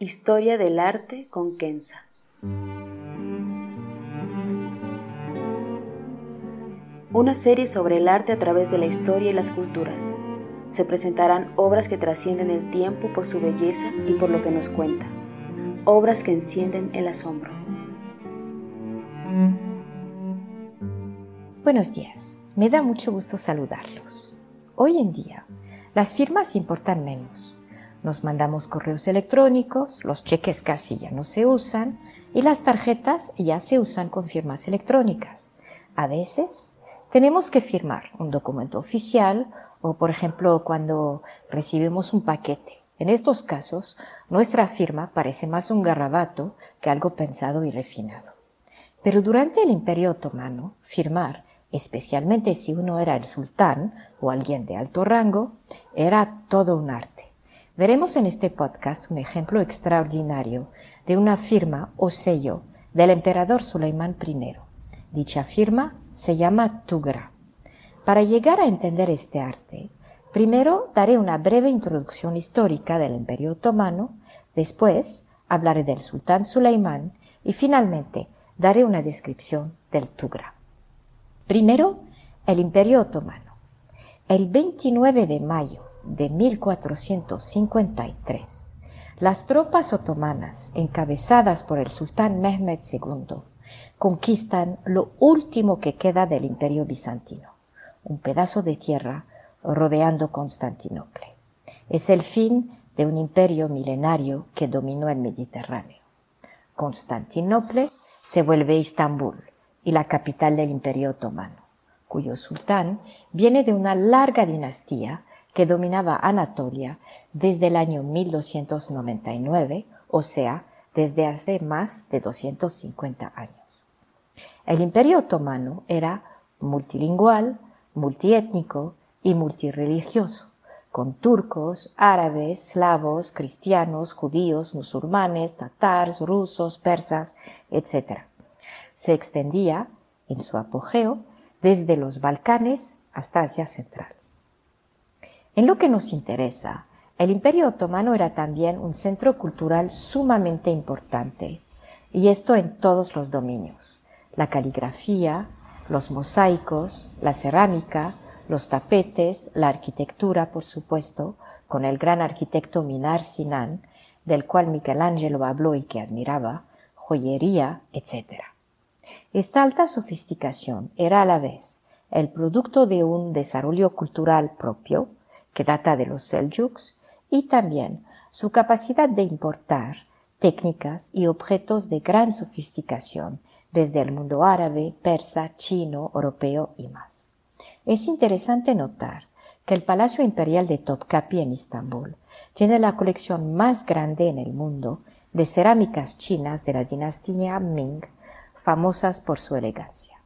Historia del arte con Kenza. Una serie sobre el arte a través de la historia y las culturas. Se presentarán obras que trascienden el tiempo por su belleza y por lo que nos cuenta. Obras que encienden el asombro. Buenos días, me da mucho gusto saludarlos. Hoy en día, las firmas importan menos. Nos mandamos correos electrónicos, los cheques casi ya no se usan y las tarjetas ya se usan con firmas electrónicas. A veces tenemos que firmar un documento oficial o, por ejemplo, cuando recibimos un paquete. En estos casos, nuestra firma parece más un garrabato que algo pensado y refinado. Pero durante el Imperio Otomano, firmar, especialmente si uno era el sultán o alguien de alto rango, era todo un arte. Veremos en este podcast un ejemplo extraordinario de una firma o sello del emperador Suleimán I. Dicha firma se llama Tugra. Para llegar a entender este arte, primero daré una breve introducción histórica del Imperio Otomano, después hablaré del sultán Suleimán y finalmente daré una descripción del Tugra. Primero, el Imperio Otomano. El 29 de mayo de 1453, las tropas otomanas, encabezadas por el sultán Mehmed II, conquistan lo último que queda del imperio bizantino, un pedazo de tierra rodeando Constantinopla. Es el fin de un imperio milenario que dominó el Mediterráneo. Constantinopla se vuelve Istambul y la capital del imperio otomano, cuyo sultán viene de una larga dinastía que dominaba Anatolia desde el año 1299, o sea, desde hace más de 250 años. El imperio otomano era multilingual, multiétnico y multireligioso, con turcos, árabes, slavos, cristianos, judíos, musulmanes, tatars, rusos, persas, etc. Se extendía, en su apogeo, desde los Balcanes hasta Asia Central. En lo que nos interesa, el Imperio Otomano era también un centro cultural sumamente importante, y esto en todos los dominios. La caligrafía, los mosaicos, la cerámica, los tapetes, la arquitectura, por supuesto, con el gran arquitecto Minar Sinan, del cual Michelangelo habló y que admiraba, joyería, etc. Esta alta sofisticación era a la vez el producto de un desarrollo cultural propio, que data de los Seljuks, y también su capacidad de importar técnicas y objetos de gran sofisticación desde el mundo árabe, persa, chino, europeo y más. Es interesante notar que el Palacio Imperial de Topkapi en Istambul tiene la colección más grande en el mundo de cerámicas chinas de la dinastía Ming, famosas por su elegancia.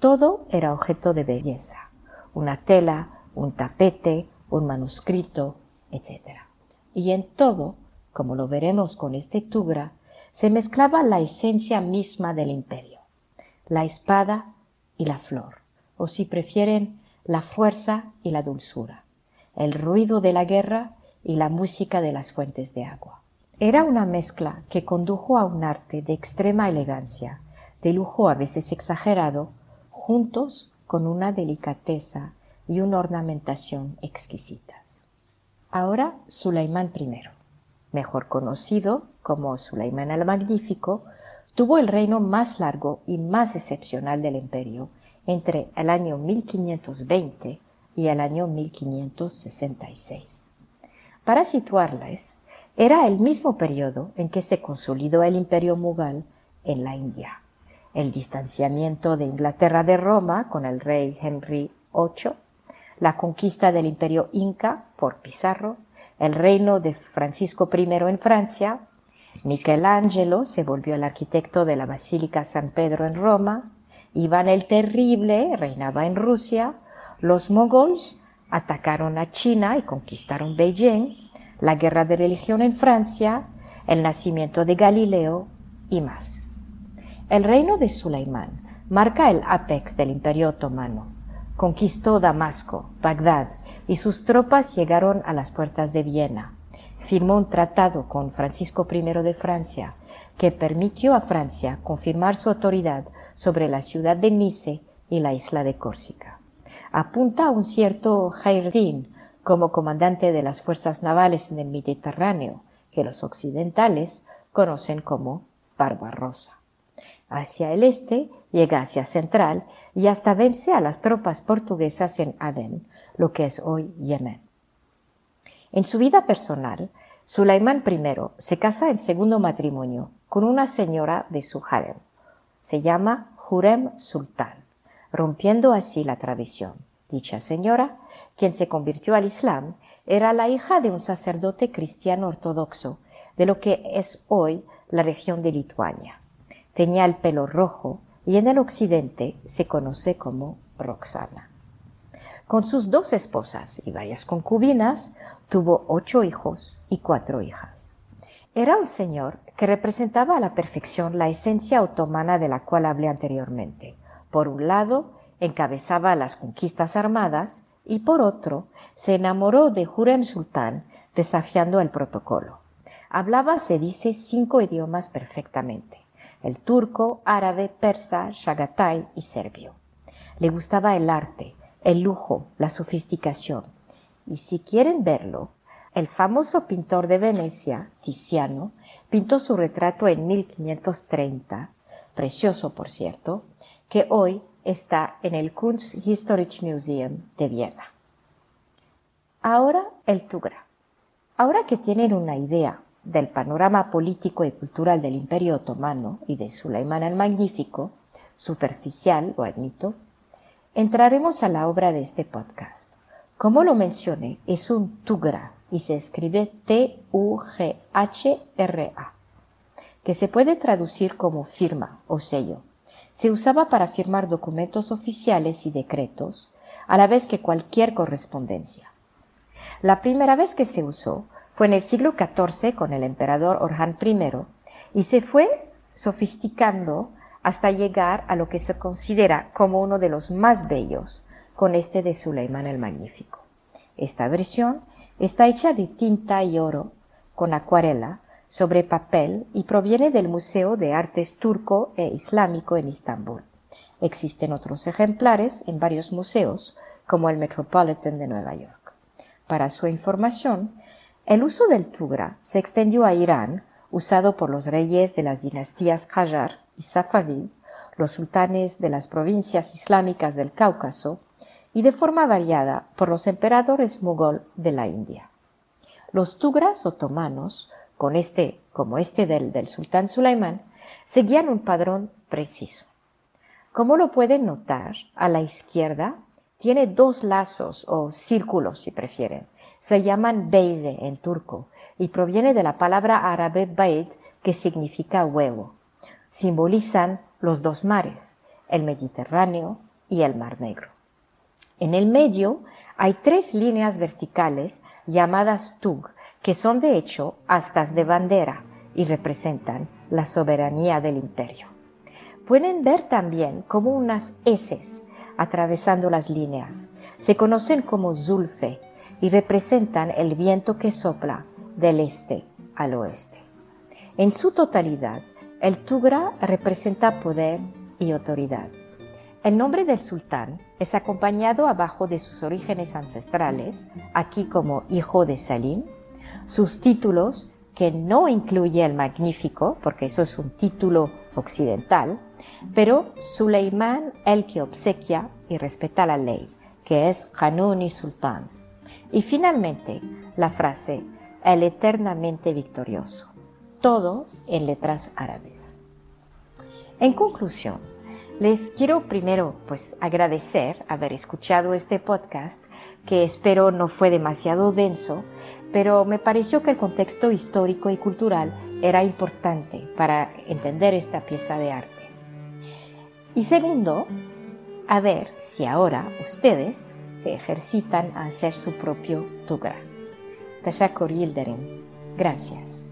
Todo era objeto de belleza, una tela, un tapete, un manuscrito, etc. Y en todo, como lo veremos con este Tugra, se mezclaba la esencia misma del imperio, la espada y la flor, o si prefieren, la fuerza y la dulzura, el ruido de la guerra y la música de las fuentes de agua. Era una mezcla que condujo a un arte de extrema elegancia, de lujo a veces exagerado, juntos con una delicadeza y una ornamentación exquisitas. Ahora Sulaimán I, mejor conocido como Sulaimán el Magnífico, tuvo el reino más largo y más excepcional del imperio entre el año 1520 y el año 1566. Para situarles, era el mismo periodo en que se consolidó el imperio mughal en la India. El distanciamiento de Inglaterra de Roma con el rey Henry VIII, la conquista del imperio inca por Pizarro, el reino de Francisco I en Francia, Michelangelo se volvió el arquitecto de la Basílica San Pedro en Roma, Iván el Terrible reinaba en Rusia, los mogols atacaron a China y conquistaron Beijing, la guerra de religión en Francia, el nacimiento de Galileo y más. El reino de Sulaimán marca el apex del imperio otomano. Conquistó Damasco, Bagdad, y sus tropas llegaron a las puertas de Viena. Firmó un tratado con Francisco I de Francia que permitió a Francia confirmar su autoridad sobre la ciudad de Nice y la isla de Córcega. Apunta a un cierto Jairdín como comandante de las fuerzas navales en el Mediterráneo, que los occidentales conocen como Barbarossa. Hacia el este llega hacia central y hasta vence a las tropas portuguesas en Adén, lo que es hoy Yemen. En su vida personal, Sulaimán I se casa en segundo matrimonio con una señora de su harem. Se llama Jurem Sultán, rompiendo así la tradición. Dicha señora quien se convirtió al Islam, era la hija de un sacerdote cristiano ortodoxo de lo que es hoy la región de Lituania. Tenía el pelo rojo y en el occidente se conoce como Roxana. Con sus dos esposas y varias concubinas, tuvo ocho hijos y cuatro hijas. Era un señor que representaba a la perfección la esencia otomana de la cual hablé anteriormente. Por un lado, encabezaba las conquistas armadas y por otro se enamoró de Jurem Sultán desafiando el protocolo. Hablaba, se dice, cinco idiomas perfectamente, el turco, árabe, persa, shagatay y serbio. Le gustaba el arte, el lujo, la sofisticación. Y si quieren verlo, el famoso pintor de Venecia, Tiziano, pintó su retrato en 1530, precioso por cierto, que hoy está en el Kunsthistorisches Museum de Viena. Ahora el Tugra. Ahora que tienen una idea del panorama político y cultural del Imperio Otomano y de Sulaimán el Magnífico, superficial, lo admito, entraremos a la obra de este podcast. Como lo mencioné, es un Tugra y se escribe T-U-G-H-R-A, que se puede traducir como firma o sello se usaba para firmar documentos oficiales y decretos, a la vez que cualquier correspondencia. La primera vez que se usó fue en el siglo XIV con el emperador Orhan I y se fue sofisticando hasta llegar a lo que se considera como uno de los más bellos, con este de Suleiman el Magnífico. Esta versión está hecha de tinta y oro, con acuarela, sobre papel y proviene del Museo de Artes Turco e Islámico en Istambul. Existen otros ejemplares en varios museos, como el Metropolitan de Nueva York. Para su información, el uso del tugra se extendió a Irán, usado por los reyes de las dinastías Qajar y Safavid, los sultanes de las provincias islámicas del Cáucaso, y de forma variada por los emperadores mogol de la India. Los tugras otomanos con este, como este del, del sultán Sulaimán, seguían un padrón preciso. Como lo pueden notar, a la izquierda tiene dos lazos o círculos, si prefieren. Se llaman beize en turco y proviene de la palabra árabe bait, que significa huevo. Simbolizan los dos mares, el Mediterráneo y el Mar Negro. En el medio hay tres líneas verticales llamadas tug, que son de hecho astas de bandera y representan la soberanía del imperio. Pueden ver también como unas heces atravesando las líneas. Se conocen como zulfe y representan el viento que sopla del este al oeste. En su totalidad, el tugra representa poder y autoridad. El nombre del sultán es acompañado abajo de sus orígenes ancestrales, aquí como hijo de Salim, sus títulos que no incluye el Magnífico, porque eso es un título occidental, pero Suleimán el que obsequia y respeta la ley, que es Hanun y Sultán. Y finalmente, la frase el eternamente victorioso, todo en letras árabes. En conclusión, les quiero primero pues agradecer haber escuchado este podcast que espero no fue demasiado denso, pero me pareció que el contexto histórico y cultural era importante para entender esta pieza de arte. Y segundo, a ver si ahora ustedes se ejercitan a hacer su propio Tugra. Tashakor Yildirim. Gracias.